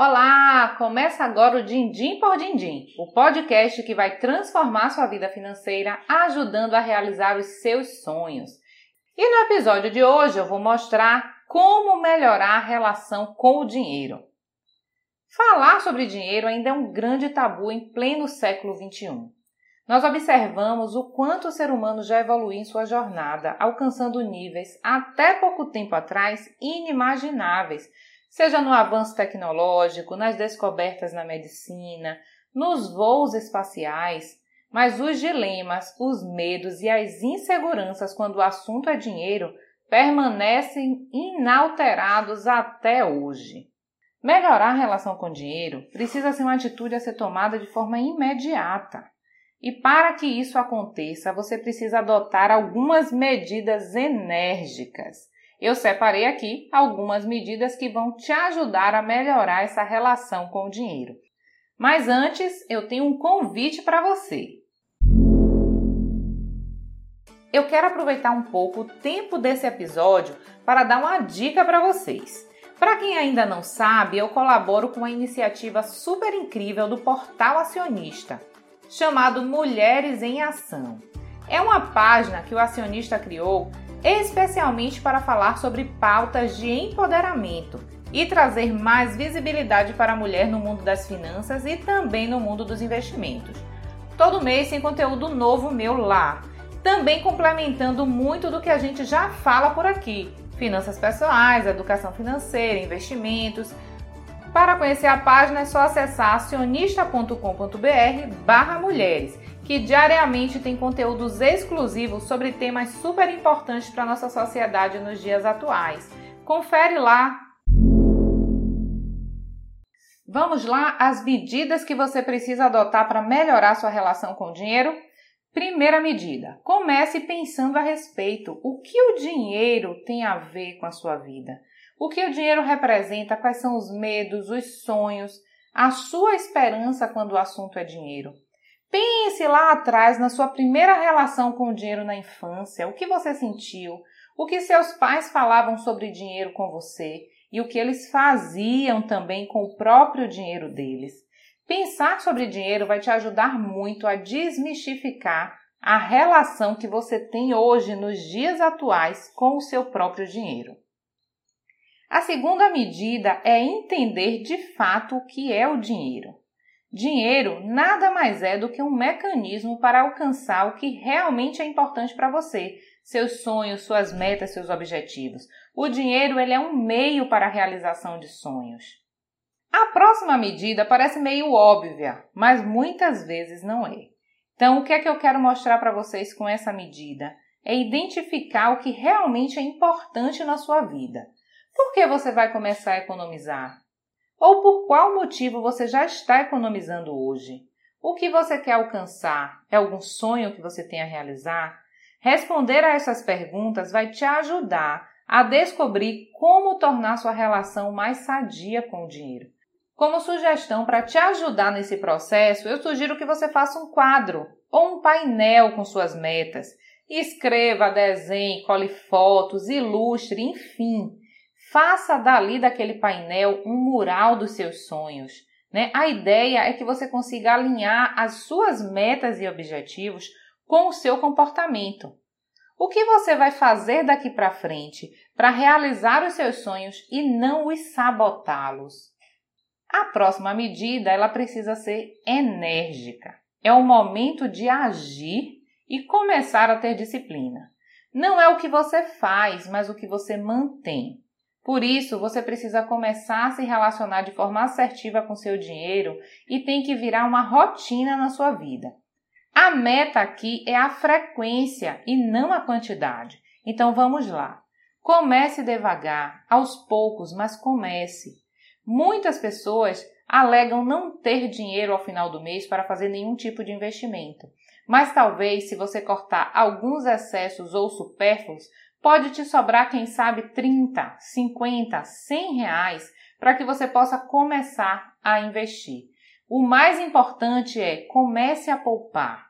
Olá! Começa agora o Dindim por Dindim, o podcast que vai transformar sua vida financeira ajudando a realizar os seus sonhos. E no episódio de hoje eu vou mostrar como melhorar a relação com o dinheiro. Falar sobre dinheiro ainda é um grande tabu em pleno século XXI. Nós observamos o quanto o ser humano já evoluiu em sua jornada, alcançando níveis até pouco tempo atrás inimagináveis, seja no avanço tecnológico, nas descobertas na medicina, nos voos espaciais, mas os dilemas, os medos e as inseguranças quando o assunto é dinheiro permanecem inalterados até hoje. Melhorar a relação com o dinheiro precisa ser uma atitude a ser tomada de forma imediata. E para que isso aconteça, você precisa adotar algumas medidas enérgicas. Eu separei aqui algumas medidas que vão te ajudar a melhorar essa relação com o dinheiro. Mas antes, eu tenho um convite para você. Eu quero aproveitar um pouco o tempo desse episódio para dar uma dica para vocês. Para quem ainda não sabe, eu colaboro com uma iniciativa super incrível do Portal Acionista chamado Mulheres em Ação. É uma página que o acionista criou especialmente para falar sobre pautas de empoderamento e trazer mais visibilidade para a mulher no mundo das finanças e também no mundo dos investimentos. Todo mês tem conteúdo novo meu lá, também complementando muito do que a gente já fala por aqui: finanças pessoais, educação financeira, investimentos. Para conhecer a página é só acessar acionista.com.br/mulheres, que diariamente tem conteúdos exclusivos sobre temas super importantes para nossa sociedade nos dias atuais. Confere lá. Vamos lá as medidas que você precisa adotar para melhorar sua relação com o dinheiro? Primeira medida: comece pensando a respeito. O que o dinheiro tem a ver com a sua vida? O que o dinheiro representa? Quais são os medos, os sonhos, a sua esperança quando o assunto é dinheiro? Pense lá atrás na sua primeira relação com o dinheiro na infância, o que você sentiu, o que seus pais falavam sobre dinheiro com você e o que eles faziam também com o próprio dinheiro deles. Pensar sobre dinheiro vai te ajudar muito a desmistificar a relação que você tem hoje nos dias atuais com o seu próprio dinheiro. A segunda medida é entender de fato o que é o dinheiro. Dinheiro nada mais é do que um mecanismo para alcançar o que realmente é importante para você, seus sonhos, suas metas, seus objetivos. O dinheiro ele é um meio para a realização de sonhos. A próxima medida parece meio óbvia, mas muitas vezes não é. Então, o que é que eu quero mostrar para vocês com essa medida? É identificar o que realmente é importante na sua vida. Por que você vai começar a economizar? Ou por qual motivo você já está economizando hoje? O que você quer alcançar? É algum sonho que você tem a realizar? Responder a essas perguntas vai te ajudar a descobrir como tornar sua relação mais sadia com o dinheiro. Como sugestão para te ajudar nesse processo, eu sugiro que você faça um quadro ou um painel com suas metas. Escreva, desenhe, cole fotos, ilustre, enfim. Faça dali daquele painel um mural dos seus sonhos. Né? A ideia é que você consiga alinhar as suas metas e objetivos com o seu comportamento. O que você vai fazer daqui para frente para realizar os seus sonhos e não os sabotá-los? A próxima medida ela precisa ser enérgica. É o momento de agir e começar a ter disciplina. Não é o que você faz, mas o que você mantém. Por isso, você precisa começar a se relacionar de forma assertiva com seu dinheiro e tem que virar uma rotina na sua vida. A meta aqui é a frequência e não a quantidade. Então vamos lá. Comece devagar, aos poucos, mas comece. Muitas pessoas alegam não ter dinheiro ao final do mês para fazer nenhum tipo de investimento. Mas talvez, se você cortar alguns excessos ou supérfluos, Pode te sobrar, quem sabe, 30, 50, 100 reais para que você possa começar a investir. O mais importante é comece a poupar.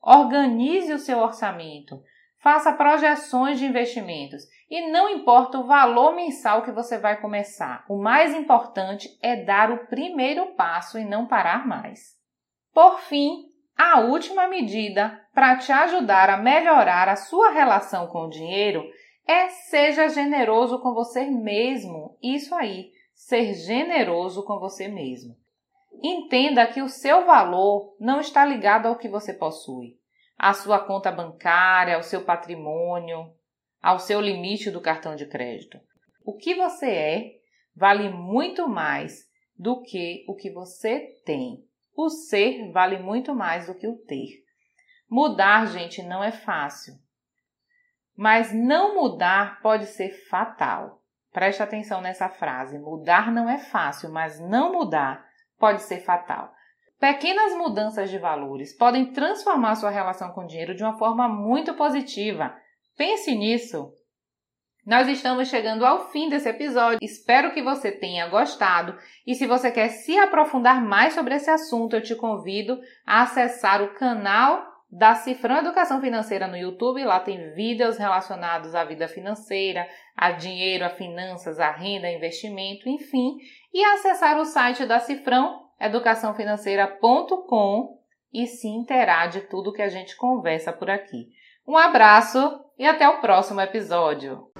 Organize o seu orçamento. Faça projeções de investimentos e não importa o valor mensal que você vai começar, o mais importante é dar o primeiro passo e não parar mais. Por fim, a última medida para te ajudar a melhorar a sua relação com o dinheiro é seja generoso com você mesmo. Isso aí, ser generoso com você mesmo. Entenda que o seu valor não está ligado ao que você possui, à sua conta bancária, ao seu patrimônio, ao seu limite do cartão de crédito. O que você é vale muito mais do que o que você tem. O ser vale muito mais do que o ter. Mudar, gente, não é fácil. Mas não mudar pode ser fatal. Preste atenção nessa frase. Mudar não é fácil, mas não mudar pode ser fatal. Pequenas mudanças de valores podem transformar sua relação com o dinheiro de uma forma muito positiva. Pense nisso. Nós estamos chegando ao fim desse episódio. Espero que você tenha gostado. E se você quer se aprofundar mais sobre esse assunto, eu te convido a acessar o canal da Cifrão Educação Financeira no YouTube. Lá tem vídeos relacionados à vida financeira, a dinheiro, a finanças, a renda, investimento, enfim. E acessar o site da Cifrão, educaçãofinanceira.com e se interar de tudo que a gente conversa por aqui. Um abraço e até o próximo episódio!